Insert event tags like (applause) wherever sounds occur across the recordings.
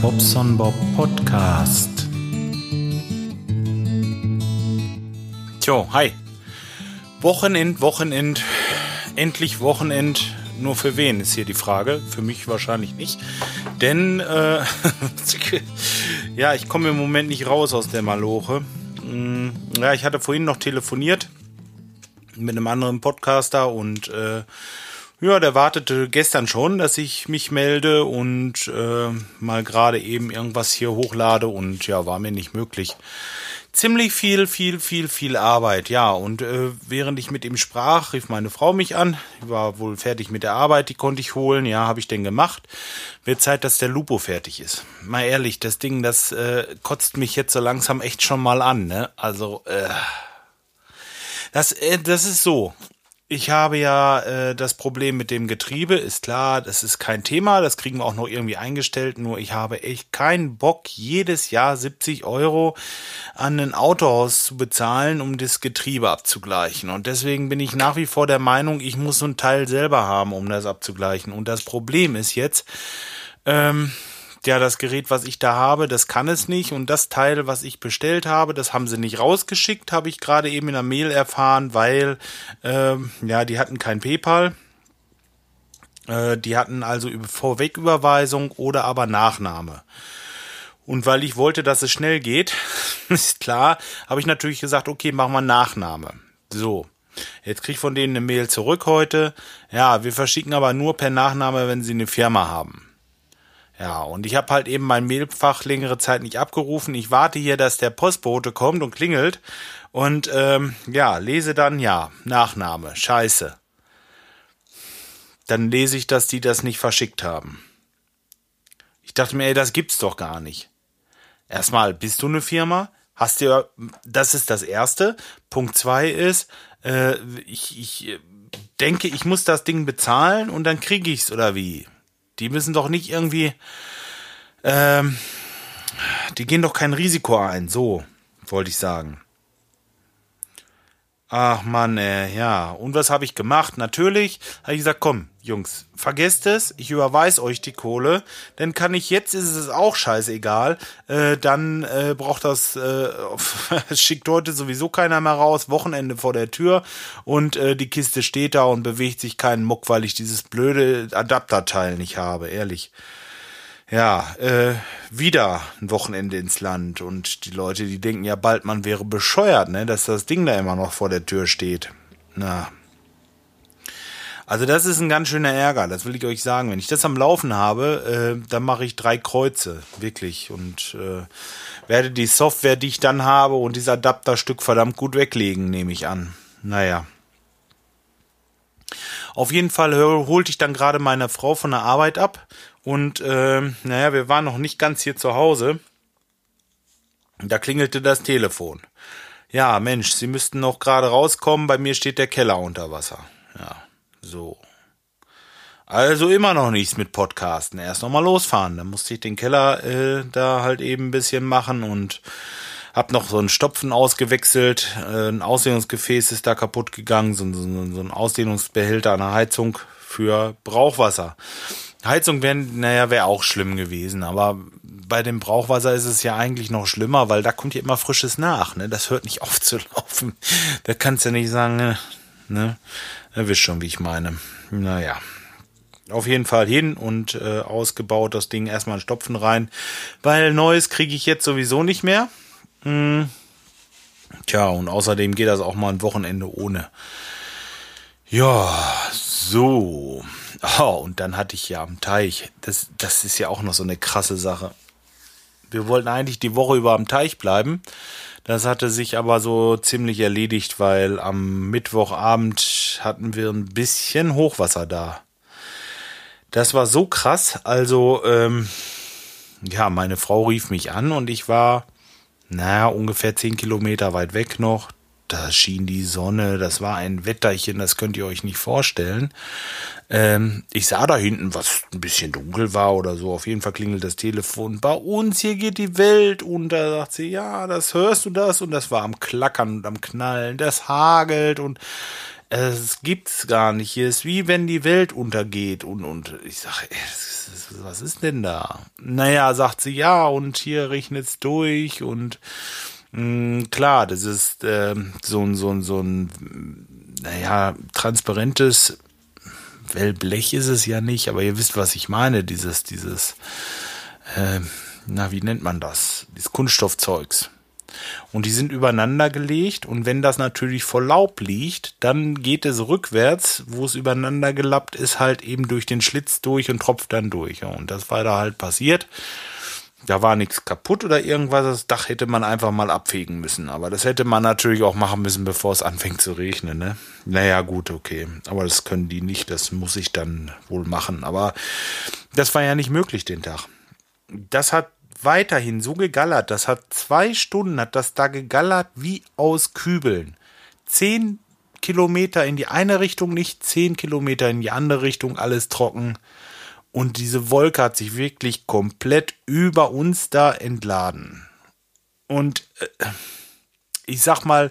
Bobson Bob Podcast. Tjo, hi. Wochenend, Wochenend, endlich Wochenend. Nur für wen ist hier die Frage? Für mich wahrscheinlich nicht. Denn, äh, (laughs) ja, ich komme im Moment nicht raus aus der Maloche. Hm, ja, ich hatte vorhin noch telefoniert mit einem anderen Podcaster und äh, ja, der wartete gestern schon, dass ich mich melde und äh, mal gerade eben irgendwas hier hochlade und ja, war mir nicht möglich. Ziemlich viel, viel, viel, viel Arbeit, ja. Und äh, während ich mit ihm sprach, rief meine Frau mich an. Ich war wohl fertig mit der Arbeit, die konnte ich holen. Ja, habe ich denn gemacht. Wird Zeit, dass der Lupo fertig ist. Mal ehrlich, das Ding, das äh, kotzt mich jetzt so langsam echt schon mal an, ne? Also, äh, das, äh, das ist so. Ich habe ja äh, das Problem mit dem Getriebe, ist klar, das ist kein Thema, das kriegen wir auch noch irgendwie eingestellt, nur ich habe echt keinen Bock, jedes Jahr 70 Euro an ein Autohaus zu bezahlen, um das Getriebe abzugleichen. Und deswegen bin ich nach wie vor der Meinung, ich muss so ein Teil selber haben, um das abzugleichen. Und das Problem ist jetzt, ähm, ja, das Gerät, was ich da habe, das kann es nicht. Und das Teil, was ich bestellt habe, das haben sie nicht rausgeschickt, habe ich gerade eben in der Mail erfahren, weil, ähm, ja, die hatten kein PayPal. Äh, die hatten also Vorwegüberweisung oder aber Nachnahme. Und weil ich wollte, dass es schnell geht, (laughs) ist klar, habe ich natürlich gesagt, okay, machen wir Nachname. So. Jetzt krieg ich von denen eine Mail zurück heute. Ja, wir verschicken aber nur per Nachname, wenn sie eine Firma haben. Ja, und ich habe halt eben mein Mailfach längere Zeit nicht abgerufen. Ich warte hier, dass der Postbote kommt und klingelt. Und ähm, ja, lese dann, ja, Nachname, scheiße. Dann lese ich, dass die das nicht verschickt haben. Ich dachte mir, ey, das gibt's doch gar nicht. Erstmal, bist du eine Firma? Hast du, das ist das Erste. Punkt zwei ist, äh, ich, ich denke, ich muss das Ding bezahlen und dann kriege ich's oder wie? Die müssen doch nicht irgendwie, ähm, die gehen doch kein Risiko ein, so wollte ich sagen. Ach Mann, äh, ja. Und was habe ich gemacht? Natürlich habe ich gesagt, komm, Jungs, vergesst es, ich überweise euch die Kohle, denn kann ich jetzt, ist es auch scheißegal, äh, dann äh, braucht das, äh, (laughs) schickt heute sowieso keiner mehr raus, Wochenende vor der Tür und äh, die Kiste steht da und bewegt sich keinen Muck, weil ich dieses blöde Adapterteil nicht habe, ehrlich ja, äh, wieder ein Wochenende ins Land und die Leute, die denken ja bald, man wäre bescheuert, ne, dass das Ding da immer noch vor der Tür steht. Na. Also das ist ein ganz schöner Ärger, das will ich euch sagen. Wenn ich das am Laufen habe, äh, dann mache ich drei Kreuze, wirklich. Und äh, werde die Software, die ich dann habe und dieses Adapterstück verdammt gut weglegen, nehme ich an. Naja. Auf jeden Fall holte ich dann gerade meine Frau von der Arbeit ab und äh, naja, wir waren noch nicht ganz hier zu Hause. Da klingelte das Telefon. Ja, Mensch, Sie müssten noch gerade rauskommen, bei mir steht der Keller unter Wasser. Ja, so. Also immer noch nichts mit Podcasten. Erst noch mal losfahren. Dann musste ich den Keller äh, da halt eben ein bisschen machen und hab noch so einen Stopfen ausgewechselt. Äh, ein Ausdehnungsgefäß ist da kaputt gegangen. So, so, so ein Ausdehnungsbehälter an der Heizung für Brauchwasser. Heizung wäre, naja, wäre auch schlimm gewesen, aber bei dem Brauchwasser ist es ja eigentlich noch schlimmer, weil da kommt ja immer Frisches nach, ne? Das hört nicht (laughs) auf zu laufen. Da kannst du ja nicht sagen, ne? ne? Wisst schon, wie ich meine. Naja. Auf jeden Fall hin und äh, ausgebaut das Ding erstmal einen Stopfen rein, weil Neues kriege ich jetzt sowieso nicht mehr. Hm. Tja, und außerdem geht das auch mal ein Wochenende ohne. Ja, so. Oh, und dann hatte ich ja am Teich, das, das ist ja auch noch so eine krasse Sache. Wir wollten eigentlich die Woche über am Teich bleiben. Das hatte sich aber so ziemlich erledigt, weil am Mittwochabend hatten wir ein bisschen Hochwasser da. Das war so krass. Also, ähm, ja, meine Frau rief mich an und ich war, naja, ungefähr zehn Kilometer weit weg noch da schien die Sonne, das war ein Wetterchen, das könnt ihr euch nicht vorstellen. Ähm, ich sah da hinten, was ein bisschen dunkel war oder so. Auf jeden Fall klingelt das Telefon. Bei uns hier geht die Welt unter. Sagt sie, ja, das hörst du das? Und das war am Klackern und am Knallen. Das hagelt und es gibt's gar nicht. Hier ist wie wenn die Welt untergeht und und ich sage, was ist denn da? Naja, sagt sie ja und hier regnet's durch und mh, hm, klar, das ist äh, so ein so ein so ein naja transparentes Wellblech ist es ja nicht, aber ihr wisst, was ich meine. Dieses dieses äh, na wie nennt man das? Dieses Kunststoffzeugs. Und die sind übereinander gelegt und wenn das natürlich vor Laub liegt, dann geht es rückwärts, wo es übereinander gelappt ist, halt eben durch den Schlitz durch und tropft dann durch. Und das war da halt passiert. Da war nichts kaputt oder irgendwas. Das Dach hätte man einfach mal abfegen müssen. Aber das hätte man natürlich auch machen müssen, bevor es anfängt zu regnen. Ne? Naja, gut, okay. Aber das können die nicht. Das muss ich dann wohl machen. Aber das war ja nicht möglich den Tag. Das hat weiterhin so gegallert. Das hat zwei Stunden, hat das da gegallert wie aus Kübeln. Zehn Kilometer in die eine Richtung nicht, zehn Kilometer in die andere Richtung, alles trocken. Und diese Wolke hat sich wirklich komplett über uns da entladen. Und äh, ich sag mal,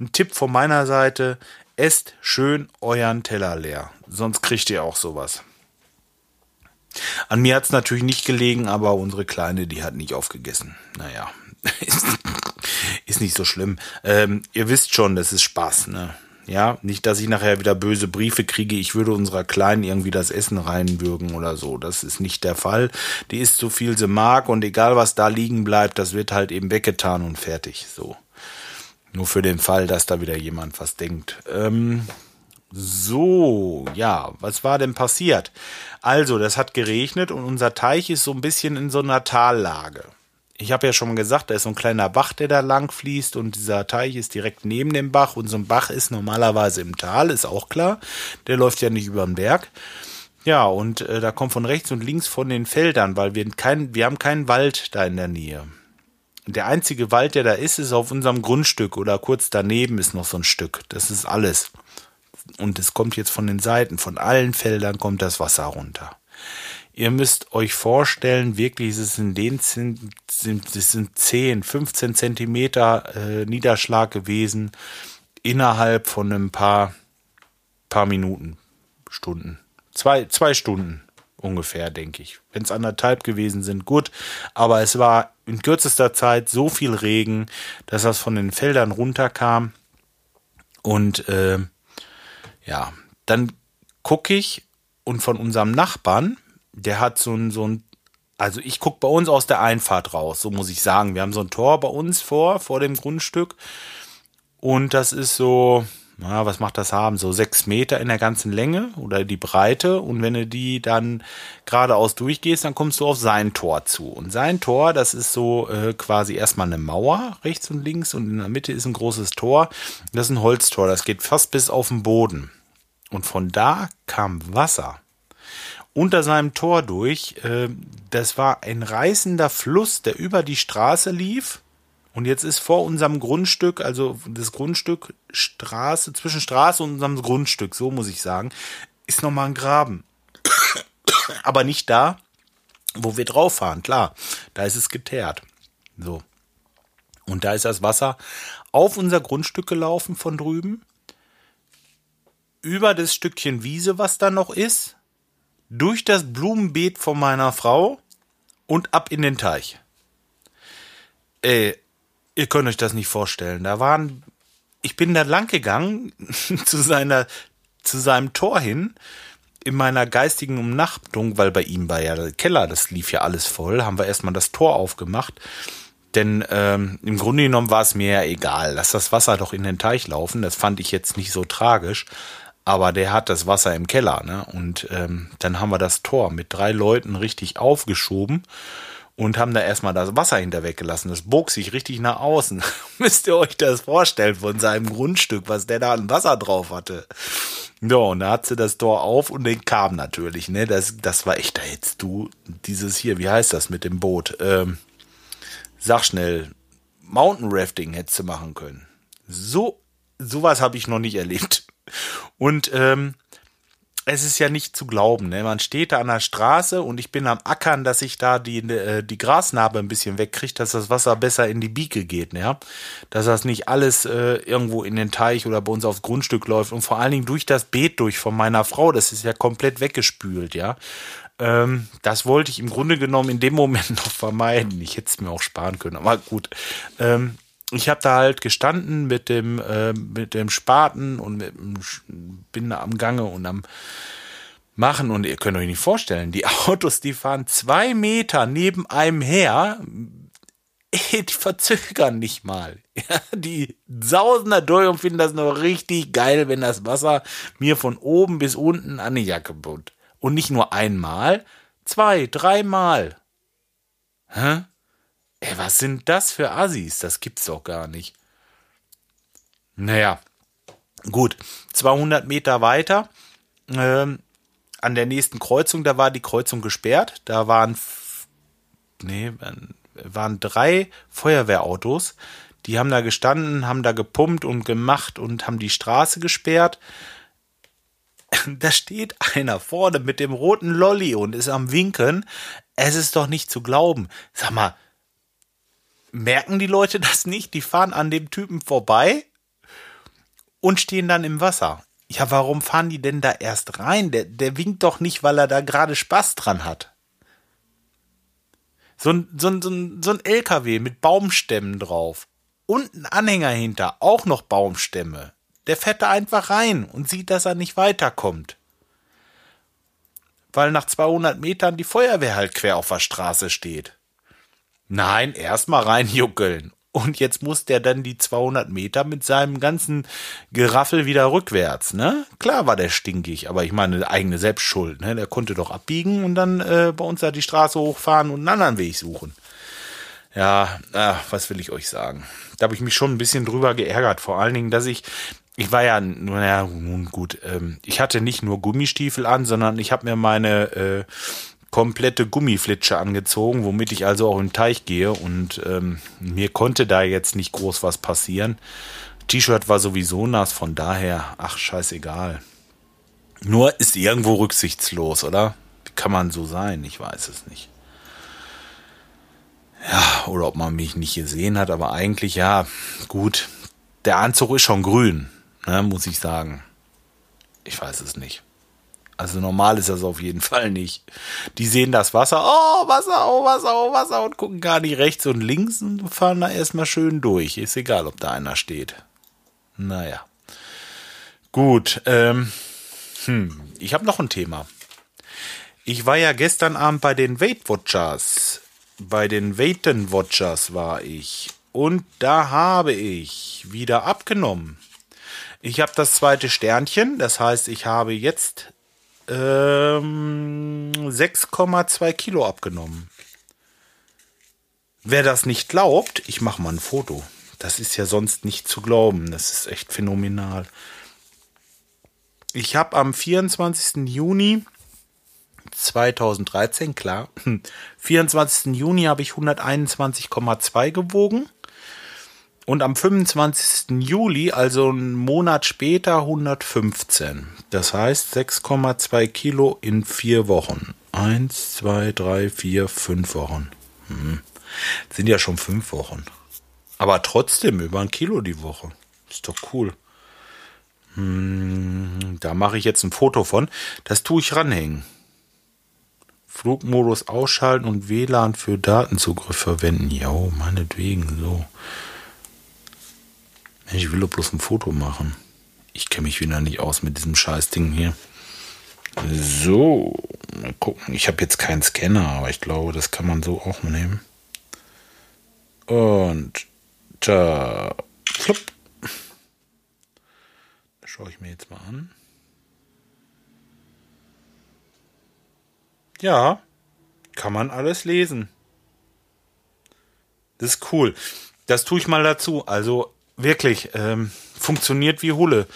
ein Tipp von meiner Seite, esst schön euren Teller leer. Sonst kriegt ihr auch sowas. An mir hat es natürlich nicht gelegen, aber unsere Kleine, die hat nicht aufgegessen. Naja, (laughs) ist, nicht so schlimm. Ähm, ihr wisst schon, das ist Spaß, ne? Ja, nicht, dass ich nachher wieder böse Briefe kriege, ich würde unserer Kleinen irgendwie das Essen reinwürgen oder so. Das ist nicht der Fall. Die isst so viel sie mag und egal was da liegen bleibt, das wird halt eben weggetan und fertig. So. Nur für den Fall, dass da wieder jemand was denkt. Ähm, so, ja, was war denn passiert? Also, das hat geregnet und unser Teich ist so ein bisschen in so einer Tallage. Ich habe ja schon gesagt, da ist so ein kleiner Bach, der da lang fließt und dieser Teich ist direkt neben dem Bach und so ein Bach ist normalerweise im Tal, ist auch klar. Der läuft ja nicht über den Berg. Ja, und äh, da kommt von rechts und links von den Feldern, weil wir kein, wir haben keinen Wald da in der Nähe. Der einzige Wald, der da ist, ist auf unserem Grundstück oder kurz daneben ist noch so ein Stück. Das ist alles und es kommt jetzt von den Seiten, von allen Feldern kommt das Wasser runter. Ihr müsst euch vorstellen, wirklich, es in den sind, sind, es sind 10, 15 Zentimeter äh, Niederschlag gewesen innerhalb von ein paar, paar Minuten, Stunden. Zwei, zwei Stunden ungefähr, denke ich. Wenn es anderthalb gewesen sind, gut. Aber es war in kürzester Zeit so viel Regen, dass das von den Feldern runterkam. Und äh, ja, dann gucke ich und von unserem Nachbarn, der hat so ein, so ein, also ich gucke bei uns aus der Einfahrt raus, so muss ich sagen. Wir haben so ein Tor bei uns vor, vor dem Grundstück. Und das ist so, na, was macht das haben? So sechs Meter in der ganzen Länge oder die Breite. Und wenn du die dann geradeaus durchgehst, dann kommst du auf sein Tor zu. Und sein Tor, das ist so äh, quasi erstmal eine Mauer rechts und links und in der Mitte ist ein großes Tor. Das ist ein Holztor, das geht fast bis auf den Boden. Und von da kam Wasser unter seinem Tor durch. Äh, das war ein reißender Fluss, der über die Straße lief. Und jetzt ist vor unserem Grundstück, also das Grundstück Straße, zwischen Straße und unserem Grundstück, so muss ich sagen, ist nochmal ein Graben. (coughs) Aber nicht da, wo wir drauf fahren, klar. Da ist es geteert. So. Und da ist das Wasser auf unser Grundstück gelaufen von drüben über das Stückchen Wiese, was da noch ist, durch das Blumenbeet von meiner Frau und ab in den Teich. Ey, ihr könnt euch das nicht vorstellen. Da waren, ich bin da lang gegangen (laughs) zu seiner, zu seinem Tor hin in meiner geistigen Umnachtung, weil bei ihm war ja der Keller, das lief ja alles voll, haben wir erstmal das Tor aufgemacht. Denn ähm, im Grunde genommen war es mir ja egal. Lass das Wasser doch in den Teich laufen. Das fand ich jetzt nicht so tragisch aber der hat das Wasser im Keller, ne? Und ähm, dann haben wir das Tor mit drei Leuten richtig aufgeschoben und haben da erstmal das Wasser hinter weggelassen. Das bog sich richtig nach außen. (laughs) Müsst ihr euch das vorstellen von seinem Grundstück, was der da an Wasser drauf hatte. Ja, und da hat sie das Tor auf und den kam natürlich, ne? Das, das war echt, da hättest du dieses hier, wie heißt das mit dem Boot? Ähm, sag schnell, Mountain Rafting hättest du machen können. So, sowas habe ich noch nicht erlebt. Und ähm, es ist ja nicht zu glauben. Ne? Man steht da an der Straße und ich bin am Ackern, dass ich da die, äh, die Grasnarbe ein bisschen wegkriege, dass das Wasser besser in die Bieke geht. Ne? Dass das nicht alles äh, irgendwo in den Teich oder bei uns aufs Grundstück läuft und vor allen Dingen durch das Beet durch von meiner Frau. Das ist ja komplett weggespült. Ja, ähm, Das wollte ich im Grunde genommen in dem Moment (laughs) noch vermeiden. Ich hätte es mir auch sparen können, aber gut. Ähm, ich habe da halt gestanden mit dem, äh, mit dem Spaten und mit dem, bin da am Gange und am machen und ihr könnt euch nicht vorstellen, die (laughs) Autos, die fahren zwei Meter neben einem her, die verzögern nicht mal. (laughs) Ja, die sausen da durch und finden das noch richtig geil, wenn das Wasser mir von oben bis unten an die Jacke bunt. Und nicht nur einmal, zwei, dreimal. Hä? Ey, was sind das für Assis? Das gibt's doch gar nicht. Naja, gut. 200 Meter weiter, ähm, an der nächsten Kreuzung, da war die Kreuzung gesperrt. Da waren, nee, waren drei Feuerwehrautos. Die haben da gestanden, haben da gepumpt und gemacht und haben die Straße gesperrt. (laughs) Da steht einer vorne mit dem roten Lolli und ist am Winken. Es ist doch nicht zu glauben. Sag mal, merken die Leute (laughs) das nicht? Die fahren an dem Typen vorbei und stehen dann im Wasser. Ja, warum fahren die denn da erst rein? Der, der winkt doch nicht, weil er da gerade Spaß dran hat. So ein, so, ein, so, ein, so ein LKW mit Baumstämmen drauf. Und ein Anhänger hinter, auch noch Baumstämme. Der fährt da einfach rein und sieht, dass er nicht weiterkommt. Weil nach 200 Metern die Feuerwehr halt quer auf der Straße steht. Nein, erstmal reinjuckeln. Und jetzt muss der dann die 200 Meter mit seinem ganzen Geraffel wieder rückwärts, ne? Klar war der stinkig, aber ich meine, eigene Selbstschuld, ne? Der konnte doch abbiegen und dann äh, bei uns da die Straße hochfahren und einen anderen Weg suchen. Ja, ach, was will ich euch sagen? Da habe ich mich schon ein bisschen drüber geärgert. Vor allen Dingen, dass ich, ich war ja, naja, nun gut, ähm, ich hatte nicht nur Gummistiefel an, sondern ich habe mir meine äh, komplette Gummiflitsche angezogen, womit ich also auch im Teich gehe und ähm, mir konnte da jetzt nicht groß was passieren. T-Shirt war sowieso nass, von daher, ach scheißegal. Nur ist irgendwo rücksichtslos, oder? Kann man so sein? Ich weiß es nicht. Ja, oder ob man mich nicht gesehen hat, aber eigentlich ja, gut. Der Anzug ist schon grün, ne, muss ich sagen. Ich weiß es nicht. Also normal ist das auf jeden Fall nicht. Die sehen das Wasser, oh Wasser, oh Wasser, oh Wasser und gucken gar nicht rechts und links und fahren da erstmal schön durch. Ist egal, ob da einer steht. Naja. Gut, ähm, hm, ich habe noch ein Thema. Ich war ja gestern Abend bei den Weight Watchers. Bei den Weighten Watchers war ich. Und da habe ich wieder abgenommen. Ich habe das zweite Sternchen, das heißt, ich habe jetzt ähm, 6,2 Kilo abgenommen. Wer das nicht glaubt, ich mache mal ein Foto. Das ist ja sonst nicht zu glauben. Das ist echt phänomenal. Ich habe am 24. Juni 2013, klar, (clears throat) 24. Juni habe ich 121,2 gewogen. Und am 25. Juli, also einen Monat später, 115. Das heißt 6,2 Kilo in vier Wochen. Eins, zwei, drei, vier, fünf Wochen. Hm. Sind ja schon fünf Wochen. Aber trotzdem über ein Kilo die Woche. Ist doch cool. Hm, da mache ich jetzt ein Foto von. Das tue ich ranhängen. Flugmodus ausschalten und WLAN für Datenzugriff verwenden. Ja, meinetwegen so. Ich will doch bloß ein Foto machen. Ich kenne mich wieder nicht aus mit diesem Scheißding hier. So, mal gucken. Ich habe jetzt keinen Scanner, aber ich glaube, das kann man so auch nehmen. Und da, flupp. Das schaue ich mir jetzt mal an. Ja, kann man alles lesen. Das ist cool. Das tue ich mal dazu. Also wirklich, ähm, funktioniert wie Hulle.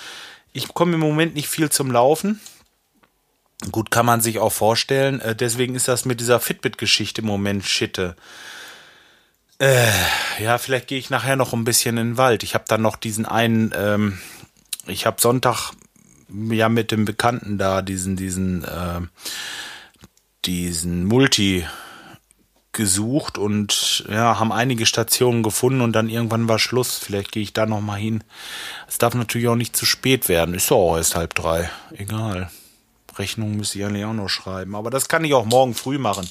Ich komme im Moment nicht viel zum Laufen. Gut, kann man sich auch vorstellen. Äh, deswegen ist das mit dieser Fitbit-Geschichte im Moment Schitte. Äh, ja, vielleicht gehe ich nachher noch ein bisschen in den Wald. Ich habe dann noch diesen einen, ähm, ich habe Sonntag ja mit dem Bekannten da diesen, diesen, äh, diesen Multi gesucht und ja, haben einige Stationen gefunden und dann irgendwann war Schluss. Vielleicht gehe ich da noch mal hin. Es darf natürlich auch nicht zu spät werden. Ist doch auch erst halb drei. Egal. Rechnung müsste ich eigentlich auch noch schreiben. Aber das kann ich auch morgen früh machen.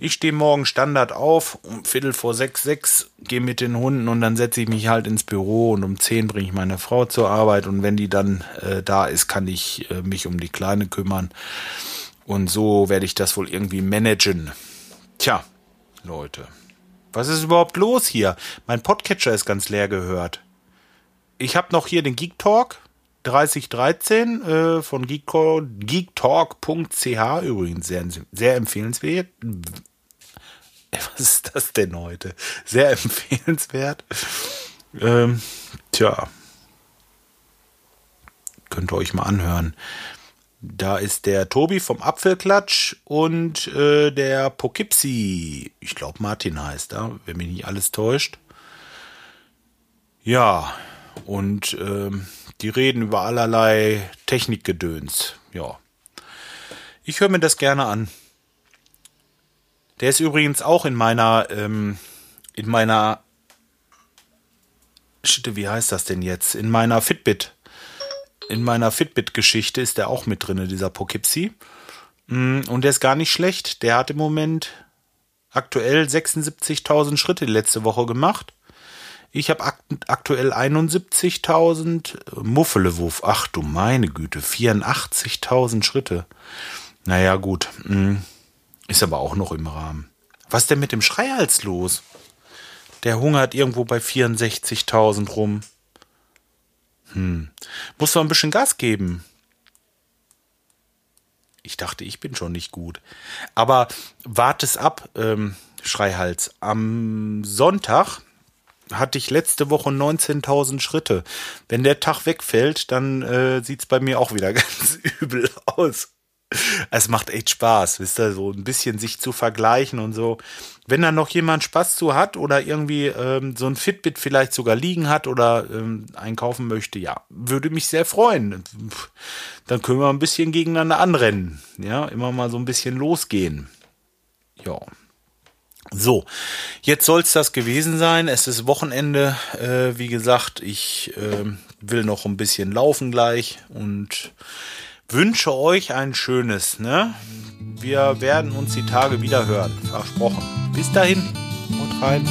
Ich stehe morgen Standard auf, um Viertel vor sechs, sechs, gehe mit den Hunden und dann setze ich mich halt ins Büro und um zehn bringe ich meine Frau zur Arbeit und wenn die dann äh, da ist, kann ich äh, mich um die Kleine kümmern. Und so werde ich das wohl irgendwie managen. Tja, Leute. Was ist überhaupt los hier? Mein Podcatcher ist ganz leer gehört. Ich habe noch hier den Geek Talk 3013 äh, von geektalk.ch übrigens sehr, sehr empfehlenswert. (laughs) Was ist das denn heute? Sehr (laughs) empfehlenswert. Ähm, tja. Könnt ihr euch mal anhören. Da ist der Tobi vom Apfelklatsch und äh, der Poughkeepsie. Ich glaube, Martin heißt er, wenn mich nicht alles täuscht. Ja, und ähm, die reden über allerlei Technikgedöns. Ja. Ich höre mir das gerne an. Der ist übrigens auch in meiner, ähm, in meiner, wie heißt das denn jetzt? In meiner Fitbit in meiner Fitbit-Geschichte ist der auch mit drin, dieser Poughkeepsie. Mm, und der ist gar nicht schlecht. Der hat im Moment aktuell 76.000 Schritte letzte Woche gemacht. Ich habe akt aktuell 71.000 Muffelewuff. Ach du meine Güte, 84.000 Schritte. Naja, gut. Mm, ist aber auch noch im Rahmen. Was ist denn mit dem Schreihals los? Der hungert irgendwo bei 64.000 rum. Hm. Muss doch ein bisschen Gas geben. Ich dachte, ich bin schon nicht gut. Aber wart es ab, ähm, Schreihals. Am Sonntag hatte ich letzte Woche 19.000 Schritte. Wenn der Tag wegfällt, dann äh, sieht es bei mir auch wieder (laughs) ganz übel aus. Es macht echt Spaß, wisst ihr, so ein bisschen sich zu vergleichen und so wenn da noch jemand Spaß zu hat oder irgendwie ähm, so ein Fitbit vielleicht sogar liegen hat oder ähm, einkaufen möchte, ja, würde mich sehr freuen. Dann können wir ein bisschen gegeneinander anrennen. Ja, immer mal so ein bisschen losgehen. Ja. So, jetzt soll es das gewesen sein. Es ist Wochenende. Äh, wie gesagt, ich äh, will noch ein bisschen laufen gleich und wünsche euch ein schönes. Ne? Wir werden uns die Tage wieder hören. Versprochen. Bis dahin und rein.